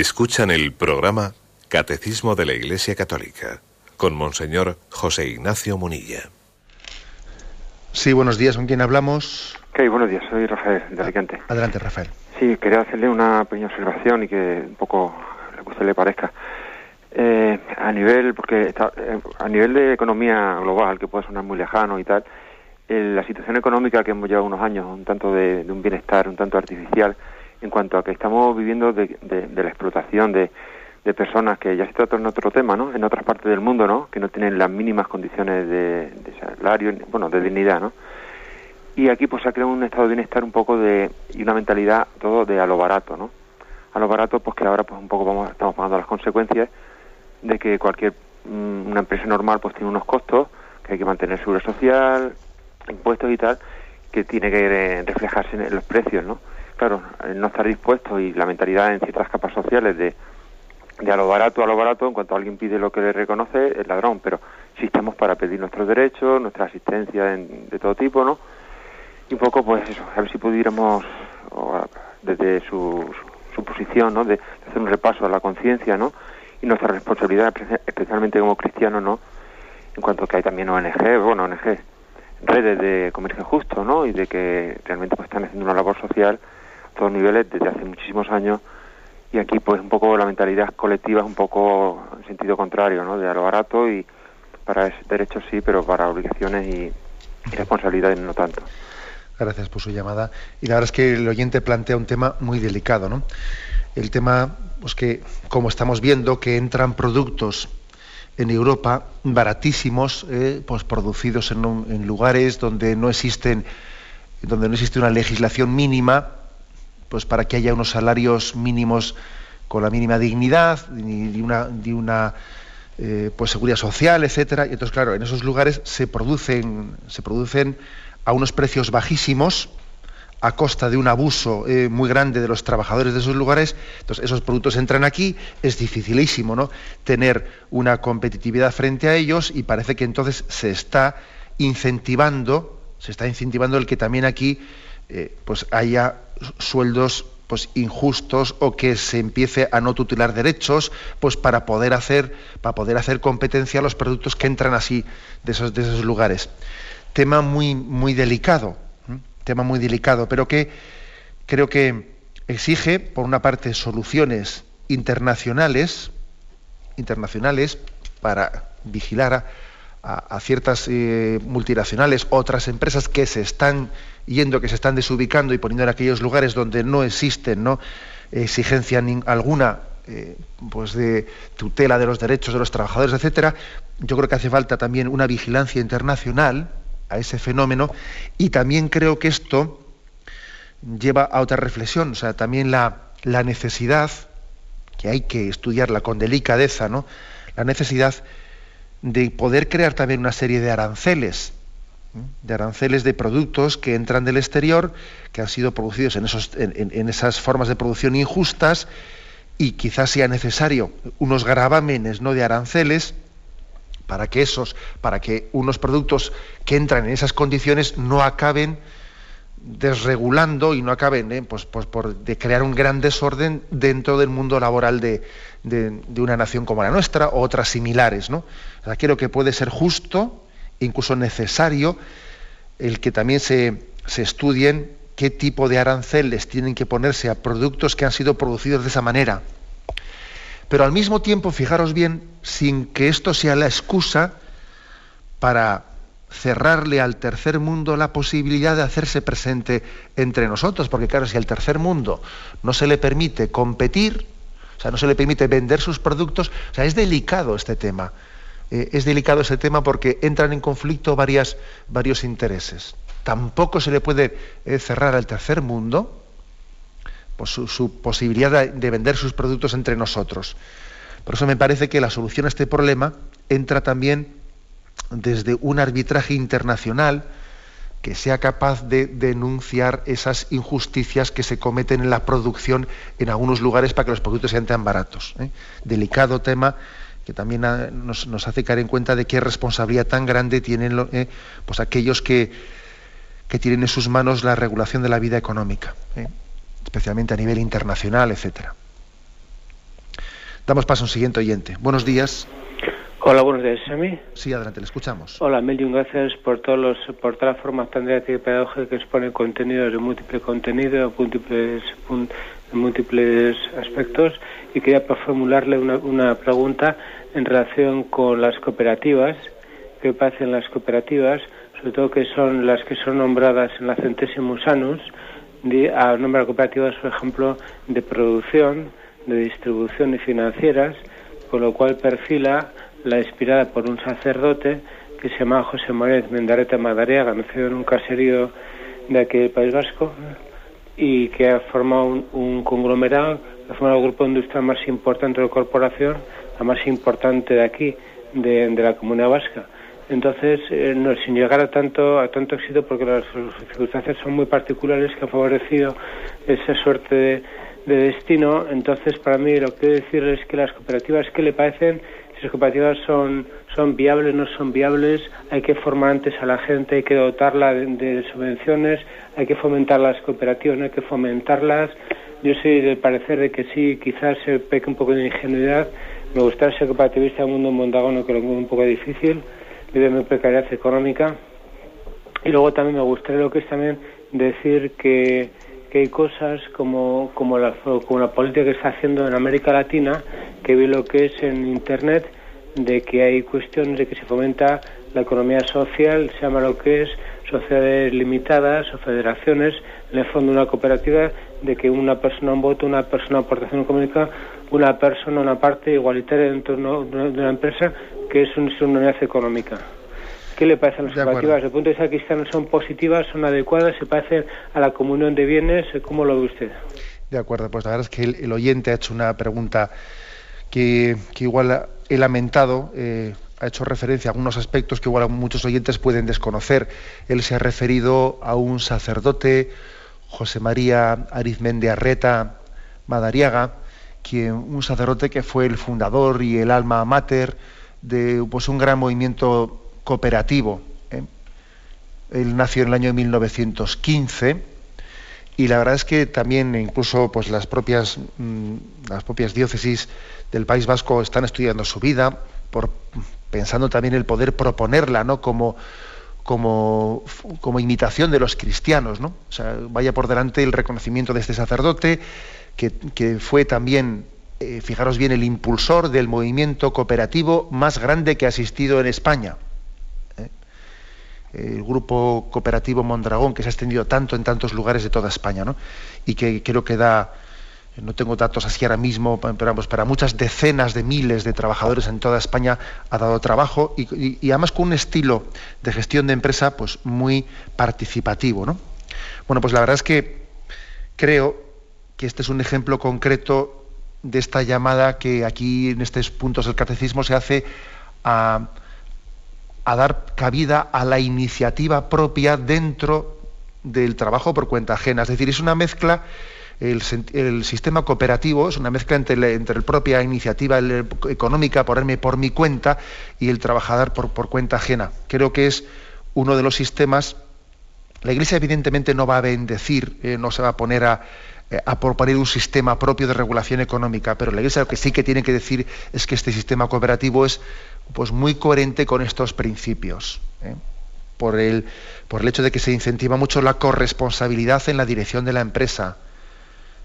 Escuchan el programa Catecismo de la Iglesia Católica con Monseñor José Ignacio Munilla. Sí, buenos días. ¿Con quién hablamos? Ok, buenos días. Soy Rafael, de Alicante. Adelante, Rafael. Sí, quería hacerle una pequeña observación y que un poco lo que usted le parezca. Eh, a nivel, porque está, eh, a nivel de economía global, que puede sonar muy lejano y tal, eh, la situación económica que hemos llevado unos años, un tanto de, de un bienestar, un tanto artificial, en cuanto a que estamos viviendo de, de, la explotación de, personas que ya se trata en otro tema, ¿no? En otras partes del mundo, ¿no? Que no tienen las mínimas condiciones de, salario, bueno, de dignidad, ¿no? Y aquí pues se ha creado un estado de bienestar un poco de y una mentalidad todo de a lo barato, ¿no? A lo barato pues que ahora pues un poco vamos estamos pagando las consecuencias de que cualquier mm, una empresa normal pues tiene unos costos que hay que mantener seguridad social, impuestos y tal, que tiene que eh, reflejarse en los precios, ¿no? Claro, no estar dispuesto y la mentalidad en ciertas capas sociales de, de a lo barato a lo barato, en cuanto alguien pide lo que le reconoce, es ladrón, pero si estamos para pedir nuestros derechos, nuestra asistencia en, de todo tipo, ¿no? Y un poco, pues eso, a ver si pudiéramos, desde su, su, su, posición, ¿no? De, hacer un repaso a la conciencia, ¿no? y nuestra responsabilidad, especialmente como cristianos, ¿no? En cuanto que hay también ONG, bueno, ONG, redes de comercio justo, ¿no? Y de que realmente pues están haciendo una labor social todos niveles desde hace muchísimos años y aquí pues un poco la mentalidad colectiva es un poco en sentido contrario, ¿no? De a lo barato y para derechos sí, pero para obligaciones y, y responsabilidades no tanto. Gracias por su llamada. Y la verdad es que el oyente plantea un tema muy delicado, ¿no? El tema pues que, como estamos viendo, que entran productos en Europa baratísimos, eh, pues producidos en, un, en, lugares donde no existen, donde no existe una legislación mínima, pues para que haya unos salarios mínimos con la mínima dignidad, de una, eh, pues seguridad social, etcétera. Y entonces, claro, en esos lugares se producen, se producen a unos precios bajísimos, a costa de un abuso eh, muy grande de los trabajadores de esos lugares, entonces esos productos entran aquí, es dificilísimo ¿no? tener una competitividad frente a ellos y parece que entonces se está incentivando, se está incentivando el que también aquí eh, pues haya sueldos pues injustos o que se empiece a no tutelar derechos pues para poder hacer para poder hacer competencia a los productos que entran así de esos, de esos lugares. Tema muy muy delicado tema muy delicado, pero que creo que exige, por una parte, soluciones internacionales, internacionales para vigilar a, a, ciertas eh, multinacionales, otras empresas que se están yendo, que se están desubicando y poniendo en aquellos lugares donde no existen ¿no? exigencia alguna eh, pues de tutela de los derechos de los trabajadores, etcétera. Yo creo que hace falta también una vigilancia internacional a ese fenómeno y también creo que esto lleva a otra reflexión, o sea, también la, la necesidad, que hay que estudiarla con delicadeza, ¿no? la necesidad de poder crear también una serie de aranceles, de aranceles de productos que entran del exterior, que han sido producidos en, esos, en, en esas formas de producción injustas, y quizás sea necesario unos gravámenes ¿no? de aranceles para que esos, para que unos productos que entran en esas condiciones no acaben desregulando y no acaben eh, pues, pues por de crear un gran desorden dentro del mundo laboral de, de, una nación como la nuestra o otras similares. ¿no? O sea, creo que puede ser justo, incluso necesario, el que también se, se estudien qué tipo de aranceles tienen que ponerse a productos que han sido producidos de esa manera. Pero al mismo tiempo, fijaros bien, sin que esto sea la excusa para cerrarle al tercer mundo la posibilidad de hacerse presente entre nosotros, porque claro, si al tercer mundo no se le permite competir, o sea, no se le permite vender sus productos, o sea, es delicado este tema. Eh, es delicado este tema porque entran en conflicto varios intereses. Tampoco se le puede eh, cerrar al tercer mundo su, su, posibilidad de, de vender sus productos entre nosotros. Por eso me parece que la solución a este problema entra también desde un arbitraje internacional que sea capaz de denunciar esas injusticias que se cometen en la producción en algunos lugares para que los productos sean tan baratos. ¿eh? Delicado tema que también nos, hace caer en cuenta de qué responsabilidad tan grande tienen eh, pues aquellos que, que, tienen en sus manos la regulación de la vida económica. ¿eh? especialmente a nivel internacional, etcétera. Damos paso a un siguiente oyente. Buenos días. Hola, buenos días. ¿A mí? Sí, adelante, le escuchamos. Hola, mil gracias por todos los, por toda la forma tan didáctica y que expone contenidos de múltiple contenido, múltiples, múltiples aspectos. Y quería formularle una, una pregunta en relación con las cooperativas. ¿Qué pasa en las cooperativas? Sobre todo que son las que son nombradas en la Centesimus Annus, a nombrar cooperativas, por ejemplo, de producción, de distribución y financieras, con lo cual perfila la inspirada por un sacerdote que se llama José María Mendareta Madariaga, nacido en un caserío de aquí del País Vasco y que ha formado un, conglomerado, ha formado el grupo industrial más importante de la corporación, la más importante de aquí, de, la comunidad vasca. Entonces, eh, no, sin llegar a tanto, a tanto éxito, porque las circunstancias son muy particulares que han favorecido esa suerte de, de destino, entonces para mí lo que quiero decir es que las cooperativas, ¿qué le parecen? Las cooperativas son, son viables, no son viables, hay que formar antes a la gente, hay que dotarla de, subvenciones, hay que fomentar las cooperativas, no hay que fomentarlas. Yo soy del parecer de que sí, quizás se peque un poco de ingenuidad. Me gustaría ser cooperativista en un mundo mondagono que lo veo un poco difícil, vive mi precariedad económica. Y luego también me gustaría lo que es también decir que que hay cosas como, como, la, como la política que está haciendo en América Latina, que ve lo que es en Internet, de que hay cuestiones de que se fomenta la economía social, se llama lo que es sociedades limitadas o federaciones, en el fondo una cooperativa de que una persona un voto, una persona aportación económica, una persona una parte igualitaria dentro de una empresa que es una unidad económica. ¿Qué le parecen las cooperativas? Desde el punto de vista cristiano, ¿son positivas, son adecuadas, se parecen a la comunión de bienes? ¿Cómo lo ve usted? De acuerdo, pues la verdad es que el, oyente ha hecho una pregunta que, igual he lamentado. Eh, ha hecho referencia a algunos aspectos que igual muchos oyentes pueden desconocer. Él se ha referido a un sacerdote, José María Arizmendi Arreta Madariaga, quien, un sacerdote que fue el fundador y el alma mater de pues, un gran movimiento cooperativo. ¿eh? Él nació en el año 1915 y la verdad es que también incluso pues, las, propias, mm, las propias diócesis del País Vasco están estudiando su vida, por, pensando también el poder proponerla ¿no? como, como, como imitación de los cristianos. ¿no? O sea, vaya por delante el reconocimiento de este sacerdote, que, que fue también eh, fijaros bien, el impulsor del movimiento cooperativo más grande que ha existido en España el grupo cooperativo Mondragón, que se ha extendido tanto en tantos lugares de toda España, ¿no? y que creo que da, no tengo datos así ahora mismo, pero para muchas decenas de miles de trabajadores en toda España ha dado trabajo y, además con un estilo de gestión de empresa pues muy participativo. ¿no? Bueno, pues la verdad es que creo que este es un ejemplo concreto de esta llamada que aquí en estos puntos del catecismo se hace a a dar cabida a la iniciativa propia dentro del trabajo por cuenta ajena. Es decir, es una mezcla, el, sistema cooperativo es una mezcla entre, la propia iniciativa económica, ponerme por mi cuenta, y el trabajador por, por cuenta ajena. Creo que es uno de los sistemas. La Iglesia evidentemente no va a bendecir, eh, no se va a poner a, eh, a proponer un sistema propio de regulación económica, pero la Iglesia lo que sí que tiene que decir es que este sistema cooperativo es pues muy coherente con estos principios. ¿eh? Por, el, por el hecho de que se incentiva mucho la corresponsabilidad en la dirección de la empresa,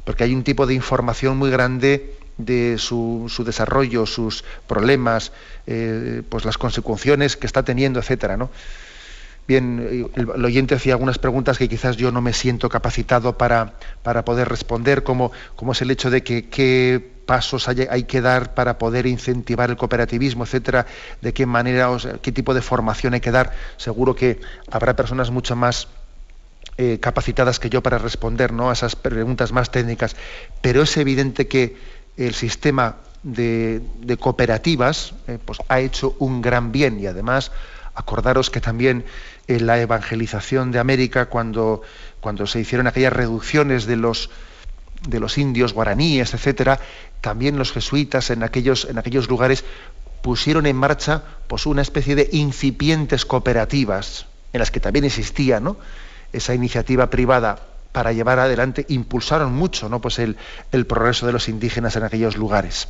porque hay un tipo de información muy grande de su, desarrollo, sus problemas, eh, pues las consecuciones que está teniendo, etcétera, ¿no? Bien, el, oyente hacía algunas preguntas que quizás yo no me siento capacitado para, para poder responder, como, como es el hecho de que pasos hay, que dar para poder incentivar el cooperativismo, etcétera, de qué manera, qué tipo de formación hay que dar. Seguro que habrá personas mucho más eh, capacitadas que yo para responder ¿no? a esas preguntas más técnicas, pero es evidente que el sistema de, cooperativas eh, pues, ha hecho un gran bien y además acordaros que también en la evangelización de América, cuando, cuando se hicieron aquellas reducciones de los, de los indios guaraníes, etcétera, también los jesuitas en aquellos, en aquellos lugares pusieron en marcha pues, una especie de incipientes cooperativas, en las que también existía ¿no? esa iniciativa privada para llevar adelante, impulsaron mucho ¿no? pues el, el progreso de los indígenas en aquellos lugares.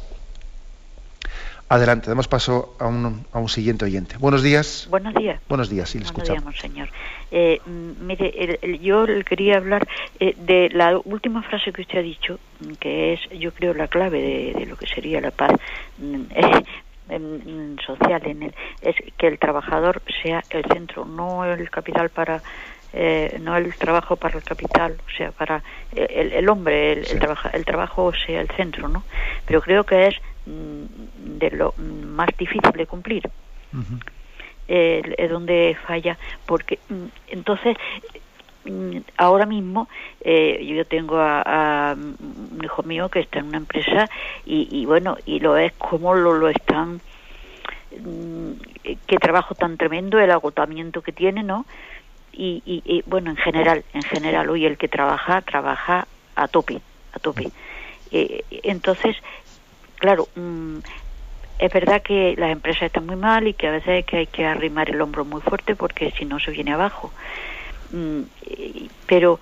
Adelante, damos paso a un, a un siguiente oyente. Buenos días. Buenos días. Buenos días, sí, le Buenos escuchamos. días, monseñor. Eh, mm, mire, el- el- yo le quería hablar eh, de la última frase que usted ha dicho, mm, que es, yo creo, la clave de, de lo que sería la paz mm, eh, social en el, es que el trabajador sea el centro, no el capital para eh, no el trabajo para el capital, o sea, para el, el hombre, el, el, trabaja- el trabajo sea el centro, ¿no? Pero creo que es de lo mm, más difícil de cumplir. Eh, es donde falla porque mm, entonces mm, ahora mismo eh, yo tengo a, a un hijo mío que está en una empresa y, y bueno y lo es como lo, lo están mm, qué trabajo tan tremendo el agotamiento que tiene no y, y, y, bueno en general en general hoy el que trabaja trabaja a tope a tope. Eh, entonces claro mm, es verdad que las empresas están muy mal y que a veces que, hay que arrimar el hombro muy fuerte porque si no se viene abajo. Mm, Pero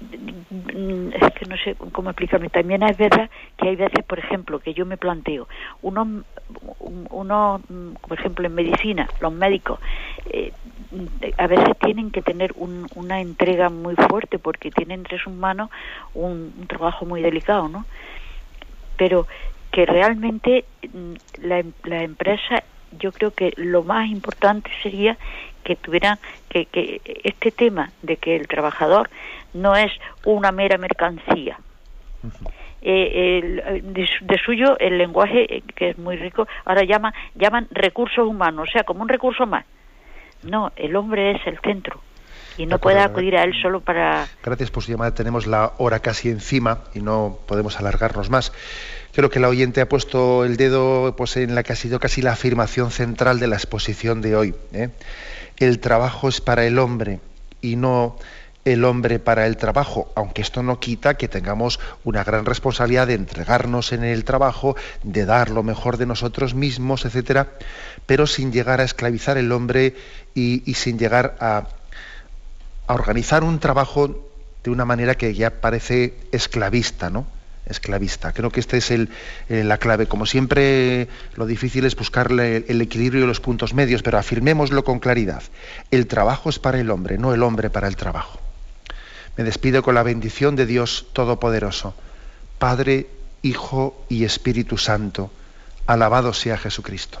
mm, es que no sé cómo explicarme. También es verdad que hay veces, por ejemplo, que yo me planteo, uno, uno mm, por ejemplo, en medicina, los médicos, eh, mm, a veces tienen que tener un- una entrega muy fuerte porque tienen entre sus manos un trabajo muy delicado, ¿no? Pero que realmente mm, la, em- la empresa, yo creo que lo más importante sería que tuvieran que, que este tema de que el trabajador no es una mera mercancía. Eh, el- de, su- de suyo el lenguaje eh, que es muy rico ahora llaman llaman recursos humanos o sea como un recurso más. No el hombre es el centro y no acuerdo. acudir a él solo para Gracias por su llamada. Tenemos la hora casi encima y no podemos alargarnos más. Creo que la oyente ha puesto el dedo pues, en la que ha sido casi la afirmación central de la exposición de hoy. ¿eh? El trabajo es para el hombre y no el hombre para el trabajo, aunque esto no quita que tengamos una gran responsabilidad de entregarnos en el trabajo, de dar lo mejor de nosotros mismos, etcétera, pero sin llegar a esclavizar el hombre y, y sin llegar a, a organizar un trabajo de una manera que ya parece esclavista, ¿no? Esclavista. Creo que esta es el, eh, la clave. Como siempre, lo difícil es buscarle el equilibrio y los puntos medios, pero afirmémoslo con claridad. El trabajo es para el hombre, no el hombre para el trabajo. Me despido con la bendición de Dios Todopoderoso, Padre, Hijo y Espíritu Santo. Alabado sea Jesucristo.